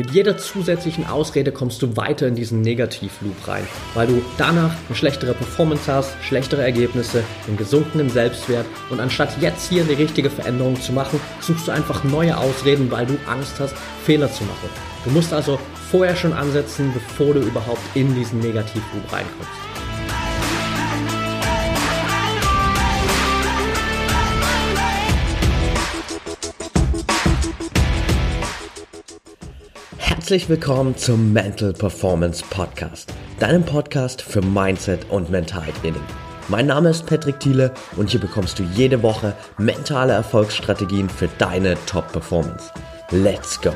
Mit jeder zusätzlichen Ausrede kommst du weiter in diesen Negativloop rein, weil du danach eine schlechtere Performance hast, schlechtere Ergebnisse, einen gesunkenen Selbstwert und anstatt jetzt hier eine richtige Veränderung zu machen, suchst du einfach neue Ausreden, weil du Angst hast, Fehler zu machen. Du musst also vorher schon ansetzen, bevor du überhaupt in diesen Negativloop reinkommst. Herzlich willkommen zum Mental Performance Podcast, deinem Podcast für Mindset und Mentaltraining. Mein Name ist Patrick Thiele und hier bekommst du jede Woche mentale Erfolgsstrategien für deine Top-Performance. Let's go!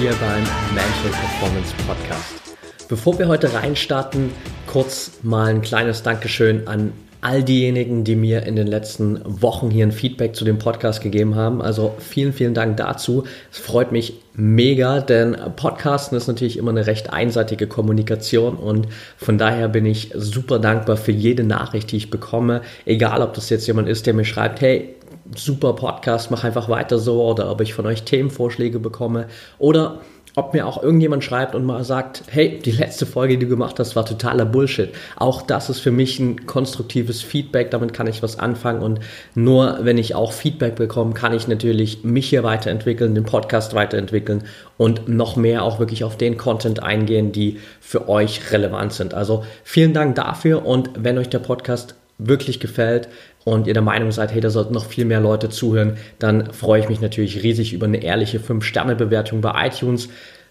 Hier beim Mental Performance Podcast. Bevor wir heute reinstarten, kurz mal ein kleines Dankeschön an all diejenigen, die mir in den letzten Wochen hier ein Feedback zu dem Podcast gegeben haben. Also vielen, vielen Dank dazu. Es freut mich mega, denn Podcasten ist natürlich immer eine recht einseitige Kommunikation und von daher bin ich super dankbar für jede Nachricht, die ich bekomme. Egal, ob das jetzt jemand ist, der mir schreibt, hey, super Podcast, mach einfach weiter so oder ob ich von euch Themenvorschläge bekomme oder ob mir auch irgendjemand schreibt und mal sagt, hey, die letzte Folge, die du gemacht hast, war totaler Bullshit. Auch das ist für mich ein konstruktives Feedback, damit kann ich was anfangen und nur wenn ich auch Feedback bekomme, kann ich natürlich mich hier weiterentwickeln, den Podcast weiterentwickeln und noch mehr auch wirklich auf den Content eingehen, die für euch relevant sind. Also vielen Dank dafür und wenn euch der Podcast wirklich gefällt, und ihr der Meinung seid, hey, da sollten noch viel mehr Leute zuhören, dann freue ich mich natürlich riesig über eine ehrliche 5-Sterne-Bewertung bei iTunes.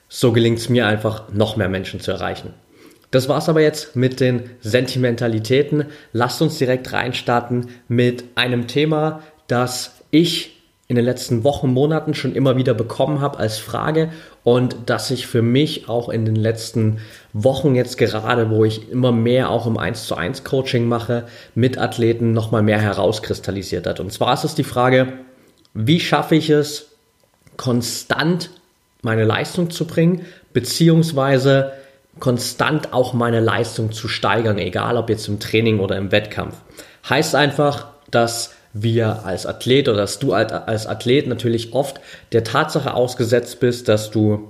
So gelingt es mir einfach, noch mehr Menschen zu erreichen. Das war's aber jetzt mit den Sentimentalitäten. Lasst uns direkt reinstarten mit einem Thema, das ich in den letzten Wochen, Monaten schon immer wieder bekommen habe als Frage und das sich für mich auch in den letzten Wochen jetzt gerade, wo ich immer mehr auch im 1 zu 1 Coaching mache, mit Athleten nochmal mehr herauskristallisiert hat. Und zwar ist es die Frage, wie schaffe ich es, konstant meine Leistung zu bringen, beziehungsweise konstant auch meine Leistung zu steigern, egal ob jetzt im Training oder im Wettkampf. Heißt einfach, dass wir als Athlet oder dass du als Athlet natürlich oft der Tatsache ausgesetzt bist, dass du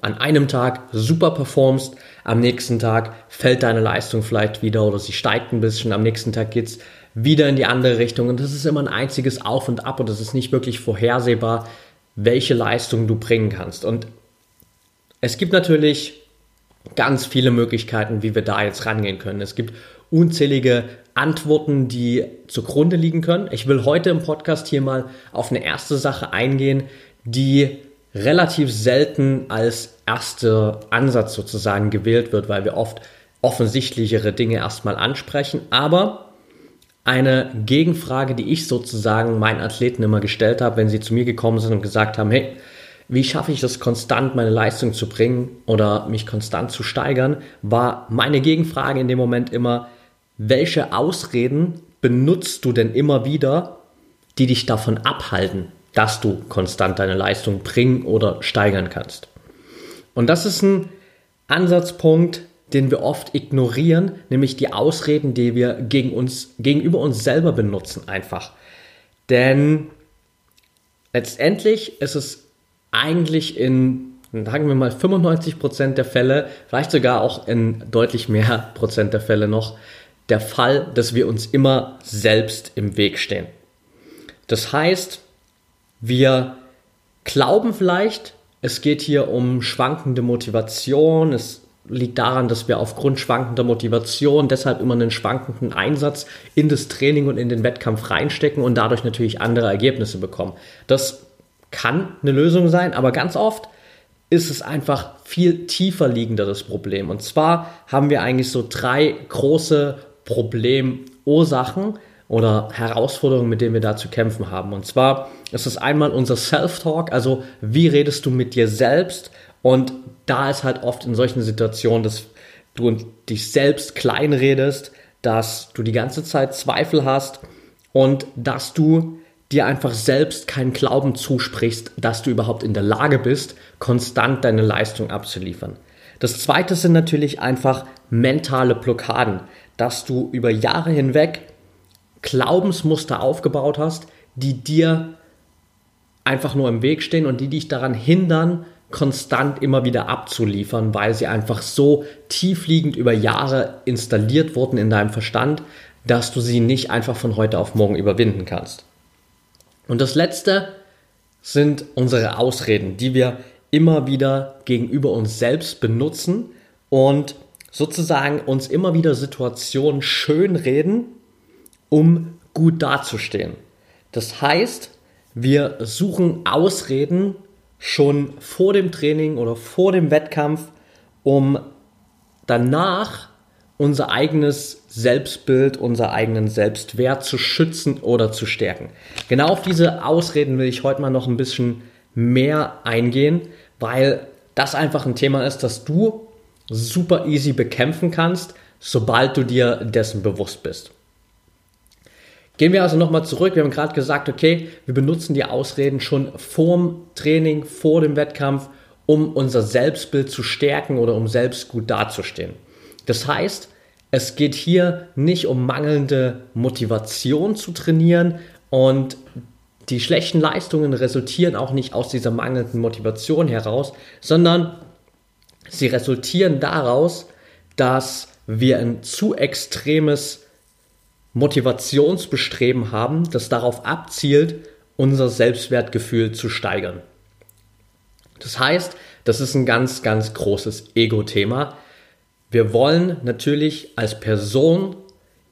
an einem Tag super performst, am nächsten Tag fällt deine Leistung vielleicht wieder oder sie steigt ein bisschen, am nächsten Tag geht's wieder in die andere Richtung und das ist immer ein einziges Auf und Ab und es ist nicht wirklich vorhersehbar, welche Leistung du bringen kannst. Und es gibt natürlich ganz viele Möglichkeiten, wie wir da jetzt rangehen können. Es gibt unzählige Antworten, die zugrunde liegen können. Ich will heute im Podcast hier mal auf eine erste Sache eingehen, die relativ selten als erster Ansatz sozusagen gewählt wird, weil wir oft offensichtlichere Dinge erstmal ansprechen. Aber eine Gegenfrage, die ich sozusagen meinen Athleten immer gestellt habe, wenn sie zu mir gekommen sind und gesagt haben, hey, wie schaffe ich es konstant, meine Leistung zu bringen oder mich konstant zu steigern, war meine Gegenfrage in dem Moment immer, welche Ausreden benutzt du denn immer wieder, die dich davon abhalten, dass du konstant deine Leistung bringen oder steigern kannst? Und das ist ein Ansatzpunkt, den wir oft ignorieren, nämlich die Ausreden, die wir gegen uns, gegenüber uns selber benutzen einfach. Denn letztendlich ist es eigentlich in, sagen wir mal, 95 Prozent der Fälle, vielleicht sogar auch in deutlich mehr Prozent der Fälle noch, der Fall, dass wir uns immer selbst im Weg stehen. Das heißt, wir glauben vielleicht, es geht hier um schwankende Motivation, es liegt daran, dass wir aufgrund schwankender Motivation deshalb immer einen schwankenden Einsatz in das Training und in den Wettkampf reinstecken und dadurch natürlich andere Ergebnisse bekommen. Das kann eine Lösung sein, aber ganz oft ist es einfach viel tiefer liegender das Problem. Und zwar haben wir eigentlich so drei große Problemursachen oder Herausforderungen, mit denen wir da zu kämpfen haben. Und zwar ist es einmal unser Self-Talk, also wie redest du mit dir selbst? Und da ist halt oft in solchen Situationen, dass du dich selbst klein redest, dass du die ganze Zeit Zweifel hast, und dass du dir einfach selbst keinen Glauben zusprichst, dass du überhaupt in der Lage bist, konstant deine Leistung abzuliefern. Das zweite sind natürlich einfach mentale Blockaden, dass du über Jahre hinweg Glaubensmuster aufgebaut hast, die dir einfach nur im Weg stehen und die dich daran hindern, konstant immer wieder abzuliefern, weil sie einfach so tiefliegend über Jahre installiert wurden in deinem Verstand, dass du sie nicht einfach von heute auf morgen überwinden kannst. Und das Letzte sind unsere Ausreden, die wir immer wieder gegenüber uns selbst benutzen und sozusagen uns immer wieder Situationen schönreden, um gut dazustehen. Das heißt, wir suchen Ausreden schon vor dem Training oder vor dem Wettkampf, um danach unser eigenes Selbstbild, unser eigenen Selbstwert zu schützen oder zu stärken. Genau auf diese Ausreden will ich heute mal noch ein bisschen mehr eingehen, weil das einfach ein Thema ist, das du super easy bekämpfen kannst, sobald du dir dessen bewusst bist. Gehen wir also nochmal zurück. Wir haben gerade gesagt, okay, wir benutzen die Ausreden schon vorm Training, vor dem Wettkampf, um unser Selbstbild zu stärken oder um selbst gut dazustehen. Das heißt, es geht hier nicht um mangelnde Motivation zu trainieren und die schlechten Leistungen resultieren auch nicht aus dieser mangelnden Motivation heraus, sondern sie resultieren daraus, dass wir ein zu extremes Motivationsbestreben haben, das darauf abzielt, unser Selbstwertgefühl zu steigern. Das heißt, das ist ein ganz, ganz großes Ego-Thema. Wir wollen natürlich als Person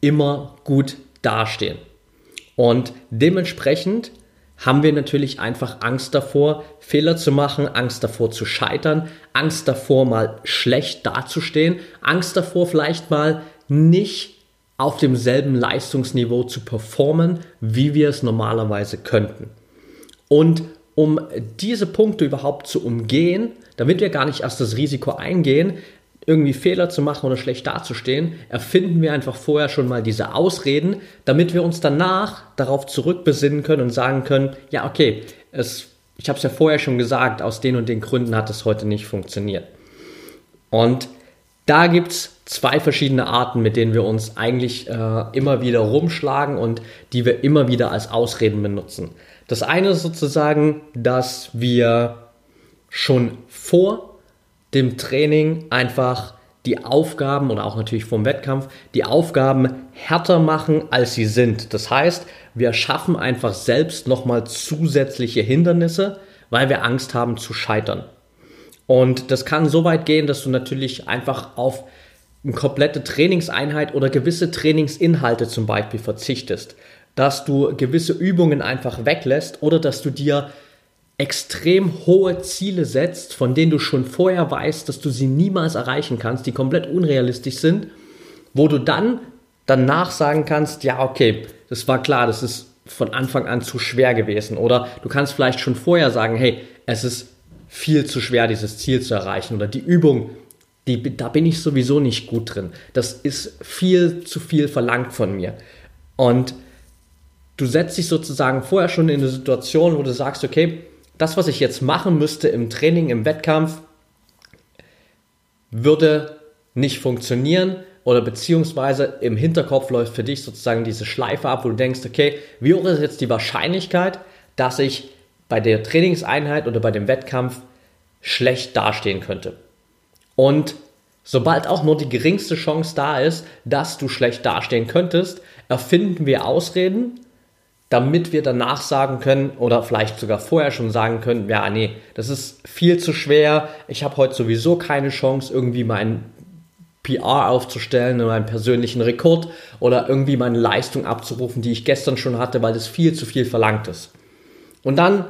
immer gut dastehen. Und dementsprechend haben wir natürlich einfach Angst davor, Fehler zu machen, Angst davor zu scheitern, Angst davor, mal schlecht dazustehen, Angst davor, vielleicht mal nicht auf demselben Leistungsniveau zu performen, wie wir es normalerweise könnten. Und um diese Punkte überhaupt zu umgehen, damit wir gar nicht erst das Risiko eingehen, irgendwie Fehler zu machen oder schlecht dazustehen, erfinden wir einfach vorher schon mal diese Ausreden, damit wir uns danach darauf zurückbesinnen können und sagen können, ja, okay, es, ich habe es ja vorher schon gesagt, aus den und den Gründen hat es heute nicht funktioniert. Und da gibt es zwei verschiedene Arten, mit denen wir uns eigentlich äh, immer wieder rumschlagen und die wir immer wieder als Ausreden benutzen. Das eine ist sozusagen, dass wir schon vor dem Training einfach die Aufgaben oder auch natürlich vom Wettkampf die Aufgaben härter machen, als sie sind. Das heißt, wir schaffen einfach selbst nochmal zusätzliche Hindernisse, weil wir Angst haben zu scheitern. Und das kann so weit gehen, dass du natürlich einfach auf eine komplette Trainingseinheit oder gewisse Trainingsinhalte zum Beispiel verzichtest, dass du gewisse Übungen einfach weglässt oder dass du dir extrem hohe Ziele setzt, von denen du schon vorher weißt, dass du sie niemals erreichen kannst, die komplett unrealistisch sind, wo du dann danach sagen kannst, ja, okay, das war klar, das ist von Anfang an zu schwer gewesen. Oder du kannst vielleicht schon vorher sagen, hey, es ist viel zu schwer, dieses Ziel zu erreichen. Oder die Übung, die, da bin ich sowieso nicht gut drin. Das ist viel zu viel verlangt von mir. Und du setzt dich sozusagen vorher schon in eine Situation, wo du sagst, okay, das, was ich jetzt machen müsste im Training, im Wettkampf, würde nicht funktionieren oder beziehungsweise im Hinterkopf läuft für dich sozusagen diese Schleife ab, wo du denkst, okay, wie hoch ist jetzt die Wahrscheinlichkeit, dass ich bei der Trainingseinheit oder bei dem Wettkampf schlecht dastehen könnte? Und sobald auch nur die geringste Chance da ist, dass du schlecht dastehen könntest, erfinden wir Ausreden, damit wir danach sagen können oder vielleicht sogar vorher schon sagen können, ja, nee, das ist viel zu schwer, ich habe heute sowieso keine Chance, irgendwie meinen PR aufzustellen oder meinen persönlichen Rekord oder irgendwie meine Leistung abzurufen, die ich gestern schon hatte, weil das viel zu viel verlangt ist. Und dann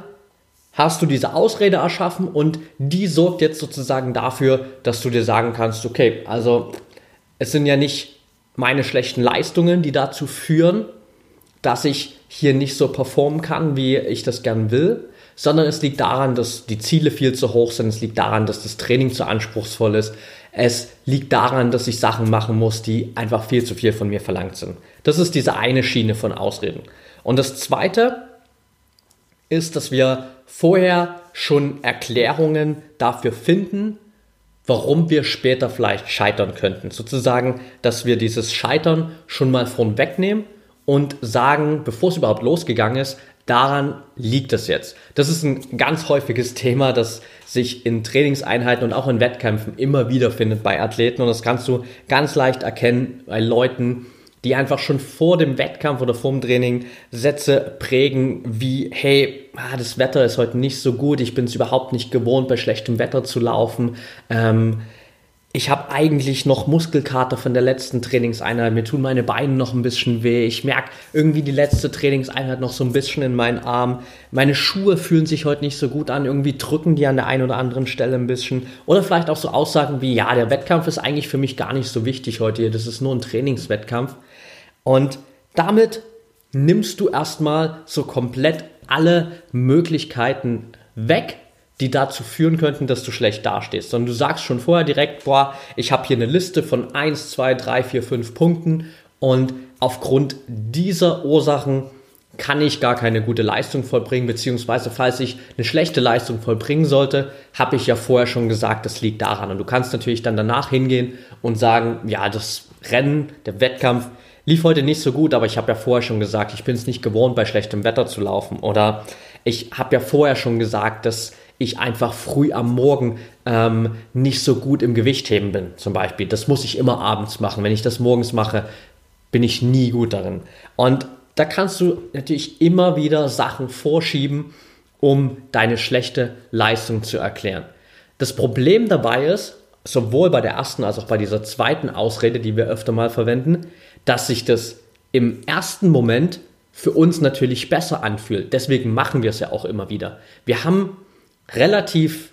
hast du diese Ausrede erschaffen und die sorgt jetzt sozusagen dafür, dass du dir sagen kannst, okay, also es sind ja nicht meine schlechten Leistungen, die dazu führen, dass ich hier nicht so performen kann, wie ich das gern will, sondern es liegt daran, dass die Ziele viel zu hoch sind, es liegt daran, dass das Training zu anspruchsvoll ist, es liegt daran, dass ich Sachen machen muss, die einfach viel zu viel von mir verlangt sind. Das ist diese eine Schiene von Ausreden. Und das zweite ist, dass wir vorher schon Erklärungen dafür finden, warum wir später vielleicht scheitern könnten. Sozusagen, dass wir dieses Scheitern schon mal von wegnehmen und sagen, bevor es überhaupt losgegangen ist, daran liegt es jetzt. Das ist ein ganz häufiges Thema, das sich in Trainingseinheiten und auch in Wettkämpfen immer wieder findet bei Athleten und das kannst du ganz leicht erkennen bei Leuten, die einfach schon vor dem Wettkampf oder vor dem Training Sätze prägen wie, hey, ah, das Wetter ist heute nicht so gut, ich bin es überhaupt nicht gewohnt, bei schlechtem Wetter zu laufen. Ähm, ich habe eigentlich noch Muskelkater von der letzten Trainingseinheit, mir tun meine Beine noch ein bisschen weh, ich merke irgendwie die letzte Trainingseinheit noch so ein bisschen in meinen Arm, meine Schuhe fühlen sich heute nicht so gut an, irgendwie drücken die an der einen oder anderen Stelle ein bisschen. Oder vielleicht auch so Aussagen wie, ja, der Wettkampf ist eigentlich für mich gar nicht so wichtig heute hier, das ist nur ein Trainingswettkampf. Und damit nimmst du erstmal so komplett alle Möglichkeiten weg, die dazu führen könnten, dass du schlecht dastehst. Sondern du sagst schon vorher direkt, boah, ich habe hier eine Liste von 1, 2, 3, 4, 5 Punkten und aufgrund dieser Ursachen kann ich gar keine gute Leistung vollbringen, beziehungsweise falls ich eine schlechte Leistung vollbringen sollte, habe ich ja vorher schon gesagt, das liegt daran. Und du kannst natürlich dann danach hingehen und sagen, ja, das Rennen, der Wettkampf, lief heute nicht so gut, aber ich habe ja vorher schon gesagt, ich bin es nicht gewohnt, bei schlechtem Wetter zu laufen. Oder ich habe ja vorher schon gesagt, dass ich einfach früh am Morgen ähm, nicht so gut im Gewichtheben bin, zum Beispiel. Das muss ich immer abends machen. Wenn ich das morgens mache, bin ich nie gut darin. Und da kannst du natürlich immer wieder Sachen vorschieben, um deine schlechte Leistung zu erklären. Das Problem dabei ist, sowohl bei der ersten als auch bei dieser zweiten Ausrede, die wir öfter mal verwenden, dass sich das im ersten Moment für uns natürlich besser anfühlt. Deswegen machen wir es ja auch immer wieder. Wir haben relativ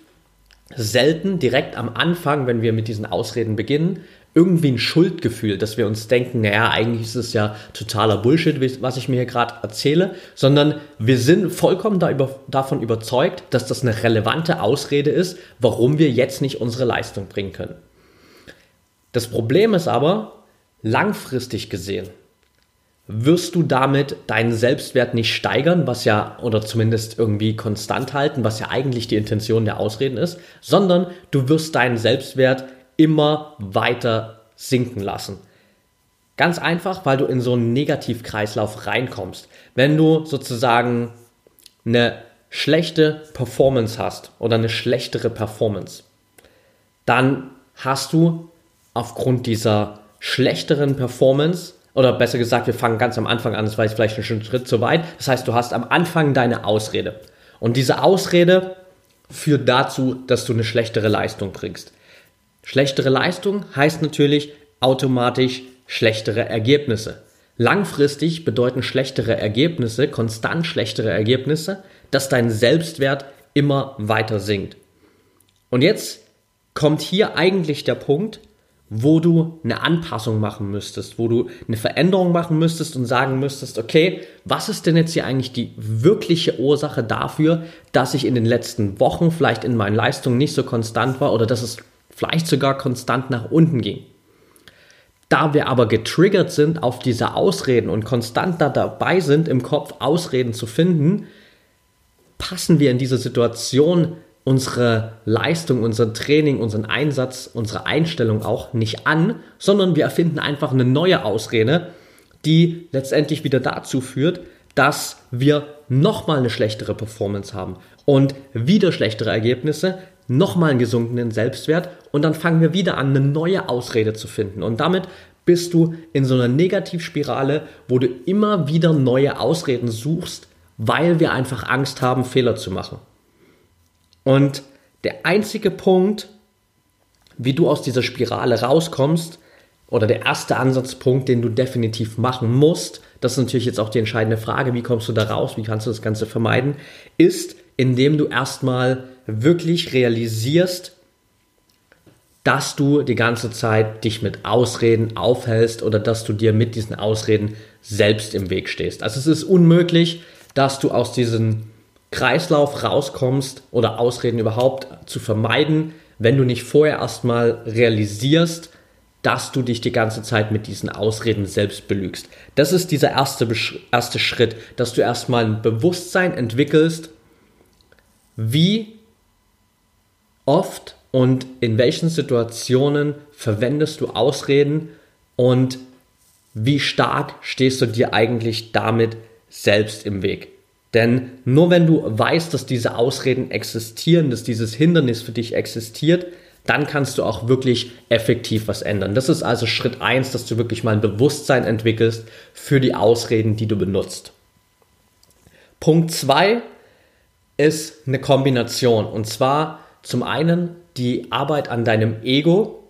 selten direkt am Anfang, wenn wir mit diesen Ausreden beginnen, irgendwie ein Schuldgefühl, dass wir uns denken, naja, eigentlich ist es ja totaler Bullshit, was ich mir hier gerade erzähle, sondern wir sind vollkommen da über, davon überzeugt, dass das eine relevante Ausrede ist, warum wir jetzt nicht unsere Leistung bringen können. Das Problem ist aber, langfristig gesehen wirst du damit deinen Selbstwert nicht steigern, was ja, oder zumindest irgendwie konstant halten, was ja eigentlich die Intention der Ausreden ist, sondern du wirst deinen Selbstwert immer weiter sinken lassen. Ganz einfach, weil du in so einen Negativkreislauf reinkommst. Wenn du sozusagen eine schlechte Performance hast oder eine schlechtere Performance, dann hast du aufgrund dieser schlechteren Performance, oder besser gesagt, wir fangen ganz am Anfang an, das war vielleicht schon ein Schritt zu weit. Das heißt, du hast am Anfang deine Ausrede. Und diese Ausrede führt dazu, dass du eine schlechtere Leistung bringst. Schlechtere Leistung heißt natürlich automatisch schlechtere Ergebnisse. Langfristig bedeuten schlechtere Ergebnisse, konstant schlechtere Ergebnisse, dass dein Selbstwert immer weiter sinkt. Und jetzt kommt hier eigentlich der Punkt, wo du eine Anpassung machen müsstest, wo du eine Veränderung machen müsstest und sagen müsstest, okay, was ist denn jetzt hier eigentlich die wirkliche Ursache dafür, dass ich in den letzten Wochen vielleicht in meinen Leistungen nicht so konstant war oder dass es vielleicht sogar konstant nach unten ging. Da wir aber getriggert sind auf diese Ausreden und konstant da dabei sind, im Kopf Ausreden zu finden, passen wir in dieser Situation unsere Leistung, unser Training, unseren Einsatz, unsere Einstellung auch nicht an, sondern wir erfinden einfach eine neue Ausrede, die letztendlich wieder dazu führt, dass wir nochmal eine schlechtere Performance haben und wieder schlechtere Ergebnisse, nochmal einen gesunkenen Selbstwert und dann fangen wir wieder an, eine neue Ausrede zu finden. Und damit bist du in so einer Negativspirale, wo du immer wieder neue Ausreden suchst, weil wir einfach Angst haben, Fehler zu machen. Und der einzige Punkt, wie du aus dieser Spirale rauskommst, oder der erste Ansatzpunkt, den du definitiv machen musst, das ist natürlich jetzt auch die entscheidende Frage, wie kommst du da raus, wie kannst du das Ganze vermeiden, ist, indem du erstmal wirklich realisierst, dass du die ganze Zeit dich mit Ausreden aufhältst oder dass du dir mit diesen Ausreden selbst im Weg stehst. Also es ist unmöglich, dass du aus diesen Kreislauf rauskommst oder Ausreden überhaupt zu vermeiden, wenn du nicht vorher erstmal realisierst, dass du dich die ganze Zeit mit diesen Ausreden selbst belügst. Das ist dieser erste, erste Schritt, dass du erstmal ein Bewusstsein entwickelst, wie oft und in welchen Situationen verwendest du Ausreden und wie stark stehst du dir eigentlich damit selbst im Weg. Denn nur wenn du weißt, dass diese Ausreden existieren, dass dieses Hindernis für dich existiert, dann kannst du auch wirklich effektiv was ändern. Das ist also Schritt eins, dass du wirklich mal ein Bewusstsein entwickelst für die Ausreden, die du benutzt. Punkt zwei ist eine Kombination. Und zwar zum einen die Arbeit an deinem Ego,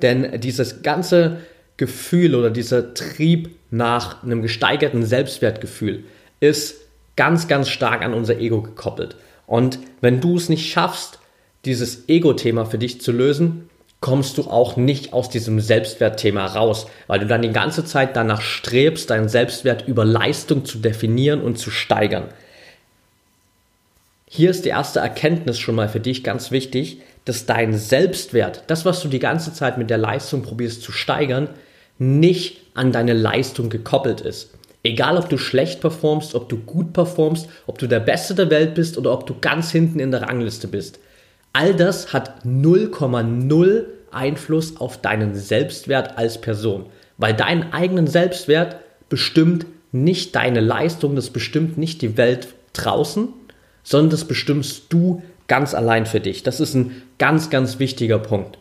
denn dieses ganze Gefühl oder dieser Trieb nach einem gesteigerten Selbstwertgefühl ist ganz, ganz stark an unser Ego gekoppelt. Und wenn du es nicht schaffst, dieses Ego-Thema für dich zu lösen, kommst du auch nicht aus diesem Selbstwertthema raus, weil du dann die ganze Zeit danach strebst, deinen Selbstwert über Leistung zu definieren und zu steigern. Hier ist die erste Erkenntnis schon mal für dich ganz wichtig, dass dein Selbstwert, das, was du die ganze Zeit mit der Leistung probierst zu steigern, nicht an deine Leistung gekoppelt ist. Egal, ob du schlecht performst, ob du gut performst, ob du der Beste der Welt bist oder ob du ganz hinten in der Rangliste bist. All das hat 0,0 Einfluss auf deinen Selbstwert als Person, weil deinen eigenen Selbstwert bestimmt nicht deine Leistung, das bestimmt nicht die Welt draußen, sondern das bestimmst du ganz allein für dich. Das ist ein ganz, ganz wichtiger Punkt.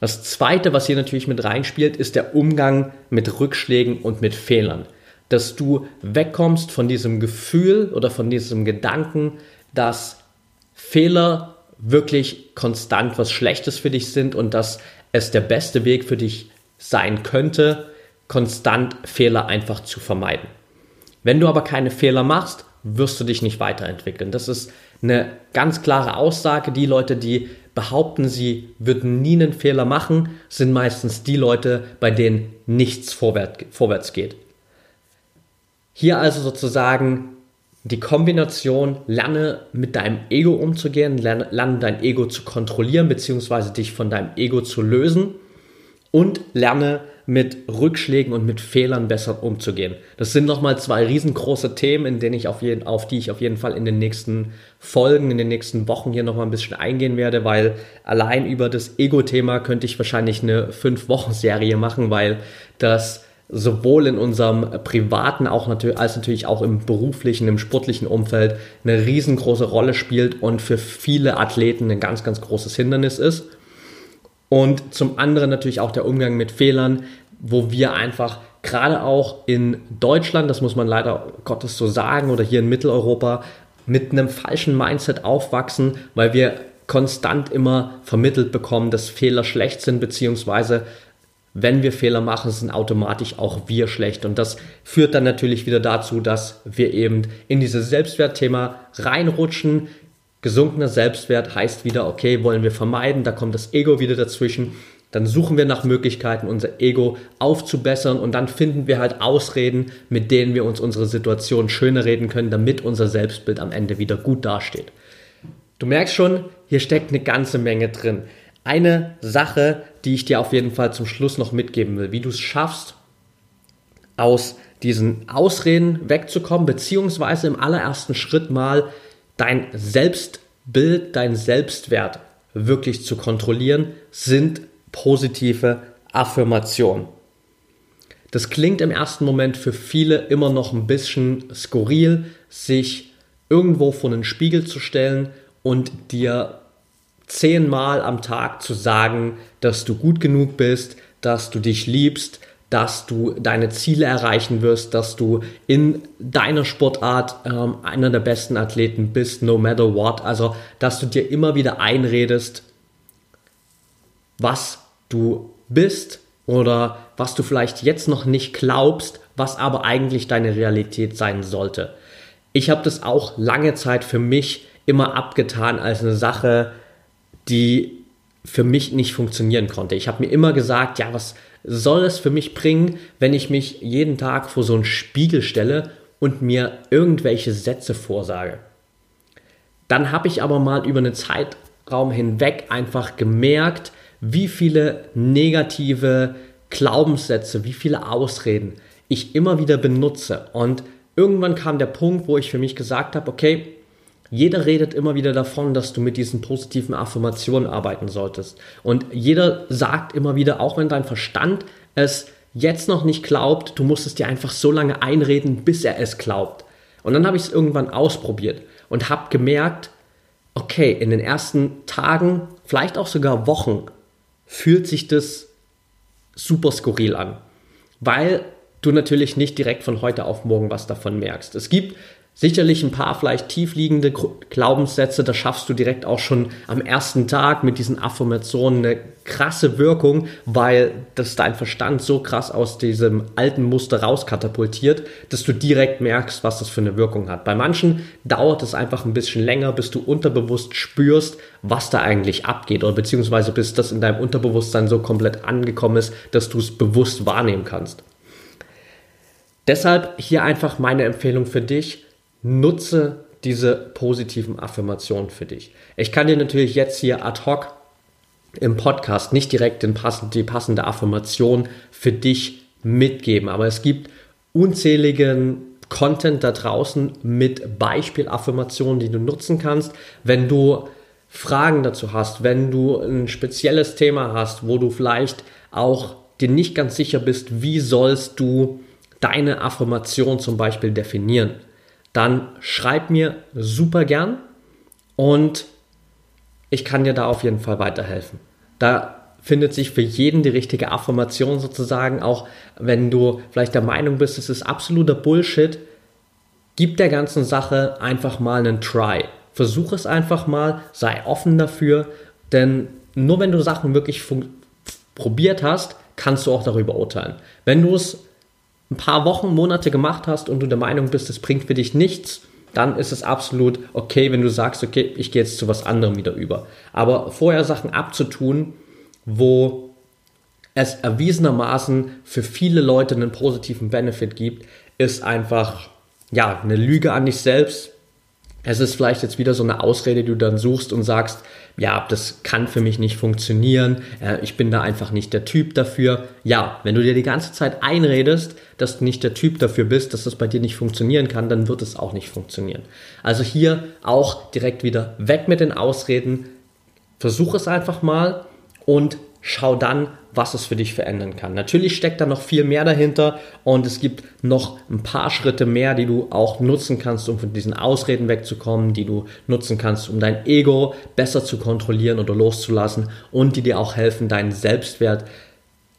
Das zweite, was hier natürlich mit reinspielt, ist der Umgang mit Rückschlägen und mit Fehlern dass du wegkommst von diesem Gefühl oder von diesem Gedanken, dass Fehler wirklich konstant was Schlechtes für dich sind und dass es der beste Weg für dich sein könnte, konstant Fehler einfach zu vermeiden. Wenn du aber keine Fehler machst, wirst du dich nicht weiterentwickeln. Das ist eine ganz klare Aussage. Die Leute, die behaupten, sie würden nie einen Fehler machen, sind meistens die Leute, bei denen nichts vorwärts geht. Hier also sozusagen die Kombination, lerne mit deinem Ego umzugehen, lerne, lerne dein Ego zu kontrollieren, beziehungsweise dich von deinem Ego zu lösen und lerne mit Rückschlägen und mit Fehlern besser umzugehen. Das sind nochmal zwei riesengroße Themen, in denen ich auf, jeden, auf die ich auf jeden Fall in den nächsten Folgen, in den nächsten Wochen hier nochmal ein bisschen eingehen werde, weil allein über das Ego-Thema könnte ich wahrscheinlich eine 5-Wochen-Serie machen, weil das sowohl in unserem privaten auch natürlich, als natürlich auch im beruflichen, im sportlichen Umfeld eine riesengroße Rolle spielt und für viele Athleten ein ganz, ganz großes Hindernis ist. Und zum anderen natürlich auch der Umgang mit Fehlern, wo wir einfach gerade auch in Deutschland, das muss man leider Gottes so sagen, oder hier in Mitteleuropa, mit einem falschen Mindset aufwachsen, weil wir konstant immer vermittelt bekommen, dass Fehler schlecht sind, beziehungsweise wenn wir Fehler machen, sind automatisch auch wir schlecht. Und das führt dann natürlich wieder dazu, dass wir eben in dieses Selbstwertthema reinrutschen. Gesunkener Selbstwert heißt wieder, okay, wollen wir vermeiden, da kommt das Ego wieder dazwischen. Dann suchen wir nach Möglichkeiten, unser Ego aufzubessern und dann finden wir halt Ausreden, mit denen wir uns unsere Situation schöner reden können, damit unser Selbstbild am Ende wieder gut dasteht. Du merkst schon, hier steckt eine ganze Menge drin. Eine Sache, die ich dir auf jeden Fall zum Schluss noch mitgeben will, wie du es schaffst, aus diesen Ausreden wegzukommen, beziehungsweise im allerersten Schritt mal dein Selbstbild, dein Selbstwert wirklich zu kontrollieren, sind positive Affirmationen. Das klingt im ersten Moment für viele immer noch ein bisschen skurril, sich irgendwo vor einen Spiegel zu stellen und dir zehnmal am Tag zu sagen, dass du gut genug bist, dass du dich liebst, dass du deine Ziele erreichen wirst, dass du in deiner Sportart ähm, einer der besten Athleten bist, no matter what. Also, dass du dir immer wieder einredest, was du bist oder was du vielleicht jetzt noch nicht glaubst, was aber eigentlich deine Realität sein sollte. Ich habe das auch lange Zeit für mich immer abgetan als eine Sache, die für mich nicht funktionieren konnte. Ich habe mir immer gesagt, ja, was soll es für mich bringen, wenn ich mich jeden Tag vor so einen Spiegel stelle und mir irgendwelche Sätze vorsage. Dann habe ich aber mal über eine Zeit Zeitraum hinweg einfach gemerkt, wie viele negative Glaubenssätze, wie viele Ausreden ich immer wieder benutze. Und irgendwann kam der Punkt, wo ich für mich gesagt habe, okay, jeder redet immer wieder davon, dass du mit diesen positiven Affirmationen arbeiten solltest. Und jeder sagt immer wieder, auch wenn dein Verstand es jetzt noch nicht glaubt, du musst es dir einfach so lange einreden, bis er es glaubt. Und dann habe ich es irgendwann ausprobiert und habe gemerkt, okay, in den ersten Tagen, vielleicht auch sogar Wochen, fühlt sich das super skurril an, weil du natürlich nicht direkt von heute auf morgen was davon merkst. Es gibt Sicherlich ein paar vielleicht tiefliegende Glaubenssätze, da schaffst du direkt auch schon am ersten Tag mit diesen Affirmationen eine krasse Wirkung, weil das dein Verstand so krass aus diesem alten Muster rauskatapultiert, dass du direkt merkst, was das für eine Wirkung hat. Bei manchen dauert es einfach ein bisschen länger, bis du unterbewusst spürst, was da eigentlich abgeht oder beziehungsweise bis das in deinem Unterbewusstsein so komplett angekommen ist, dass du es bewusst wahrnehmen kannst. Deshalb hier einfach meine Empfehlung für dich nutze diese positiven Affirmationen für dich. Ich kann dir natürlich jetzt hier ad hoc im Podcast nicht direkt passen, die passende Affirmation für dich mitgeben, aber es gibt unzähligen Content da draußen mit Beispielaffirmationen, die du nutzen kannst, wenn du Fragen dazu hast, wenn du ein spezielles Thema hast, wo du vielleicht auch dir nicht ganz sicher bist, wie sollst du deine Affirmation zum Beispiel definieren dann schreib mir super gern und ich kann dir da auf jeden Fall weiterhelfen. Da findet sich für jeden die richtige Affirmation sozusagen, auch wenn du vielleicht der Meinung bist, es ist absoluter Bullshit, gib der ganzen Sache einfach mal einen Try. Versuch es einfach mal, sei offen dafür, denn nur wenn du Sachen wirklich probiert hast, kannst du auch darüber urteilen. Wenn du es ein paar Wochen, Monate gemacht hast und du der Meinung bist, es bringt für dich nichts, dann ist es absolut okay, wenn du sagst, okay, ich gehe jetzt zu was anderem wieder über. Aber vorher Sachen abzutun, wo es erwiesenermaßen für viele Leute einen positiven Benefit gibt, ist einfach ja eine Lüge an dich selbst. Es ist vielleicht jetzt wieder so eine Ausrede, die du dann suchst und sagst, ja, das kann für mich nicht funktionieren, äh, ich bin da einfach nicht der Typ dafür. Ja, wenn du dir die ganze Zeit einredest, dass du nicht der Typ dafür bist, dass das bei dir nicht funktionieren kann, dann wird es auch nicht funktionieren. Also hier auch direkt wieder weg mit den Ausreden, versuch es einfach mal und schau dann, was es für dich verändern kann. Natürlich steckt da noch viel mehr dahinter und es gibt noch ein paar Schritte mehr, die du auch nutzen kannst, um von diesen Ausreden wegzukommen, die du nutzen kannst, um dein Ego besser zu kontrollieren oder loszulassen und die dir auch helfen, deinen Selbstwert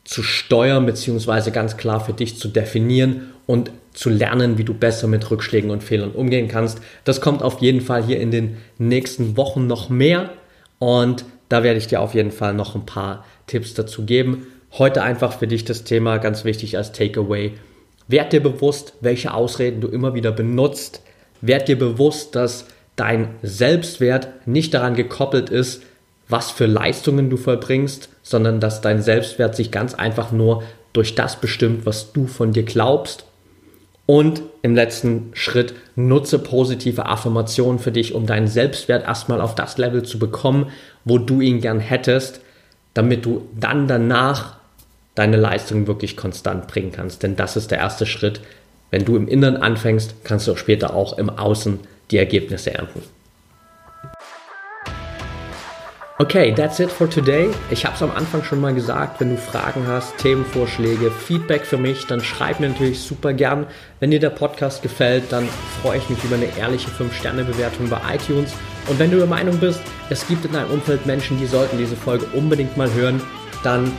zu steuern beziehungsweise ganz klar für dich zu definieren und zu lernen, wie du besser mit Rückschlägen und Fehlern umgehen kannst. Das kommt auf jeden Fall hier in den nächsten Wochen noch mehr und da werde ich dir auf jeden Fall noch ein paar Tipps dazu geben. Heute einfach für dich das Thema ganz wichtig als Takeaway. Werd dir bewusst, welche Ausreden du immer wieder benutzt. Werd dir bewusst, dass dein Selbstwert nicht daran gekoppelt ist, was für Leistungen du vollbringst, sondern dass dein Selbstwert sich ganz einfach nur durch das bestimmt, was du von dir glaubst. Und im letzten Schritt nutze positive Affirmationen für dich, um deinen Selbstwert erstmal auf das Level zu bekommen, wo du ihn gern hättest, damit du dann danach deine Leistung wirklich konstant bringen kannst. Denn das ist der erste Schritt. Wenn du im Inneren anfängst, kannst du auch später auch im Außen die Ergebnisse ernten. Okay, that's it for today. Ich habe es am Anfang schon mal gesagt, wenn du Fragen hast, Themenvorschläge, Feedback für mich, dann schreib mir natürlich super gern. Wenn dir der Podcast gefällt, dann freue ich mich über eine ehrliche 5-Sterne-Bewertung bei iTunes. Und wenn du der Meinung bist, es gibt in deinem Umfeld Menschen, die sollten diese Folge unbedingt mal hören, dann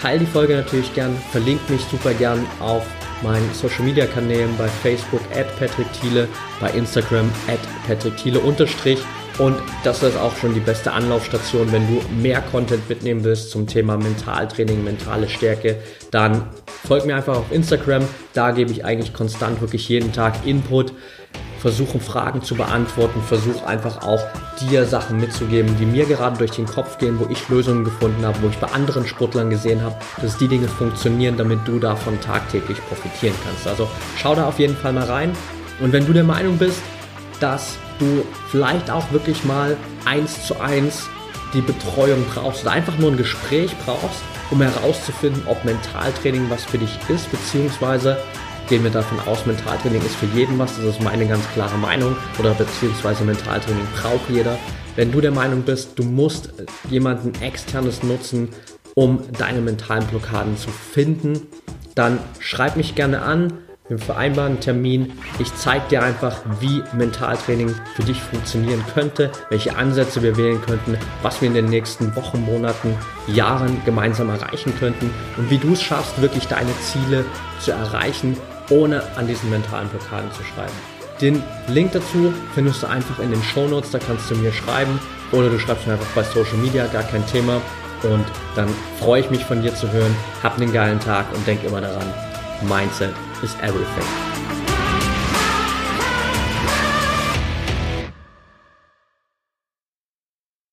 teile die Folge natürlich gern, verlink mich super gern auf meinen Social Media Kanälen bei Facebook at Patrick Thiele, bei Instagram at Patrick Thiele unterstrich. Und das ist auch schon die beste Anlaufstation, wenn du mehr Content mitnehmen willst zum Thema Mentaltraining, mentale Stärke, dann folg mir einfach auf Instagram. Da gebe ich eigentlich konstant wirklich jeden Tag Input, versuche Fragen zu beantworten, versuche einfach auch dir Sachen mitzugeben, die mir gerade durch den Kopf gehen, wo ich Lösungen gefunden habe, wo ich bei anderen Sportlern gesehen habe, dass die Dinge funktionieren, damit du davon tagtäglich profitieren kannst. Also schau da auf jeden Fall mal rein. Und wenn du der Meinung bist, dass du vielleicht auch wirklich mal eins zu eins die Betreuung brauchst oder einfach nur ein Gespräch brauchst, um herauszufinden, ob Mentaltraining was für dich ist, beziehungsweise gehen wir davon aus, Mentaltraining ist für jeden was, das ist meine ganz klare Meinung, oder beziehungsweise Mentaltraining braucht jeder. Wenn du der Meinung bist, du musst jemanden externes nutzen, um deine mentalen Blockaden zu finden, dann schreib mich gerne an. Wir vereinbaren einen Termin. Ich zeige dir einfach, wie Mentaltraining für dich funktionieren könnte, welche Ansätze wir wählen könnten, was wir in den nächsten Wochen, Monaten, Jahren gemeinsam erreichen könnten und wie du es schaffst, wirklich deine Ziele zu erreichen, ohne an diesen mentalen Blockaden zu schreiben. Den Link dazu findest du einfach in den Show Notes, da kannst du mir schreiben oder du schreibst mir einfach bei Social Media, gar kein Thema. Und dann freue ich mich von dir zu hören. Hab einen geilen Tag und denk immer daran, Mindset is everything.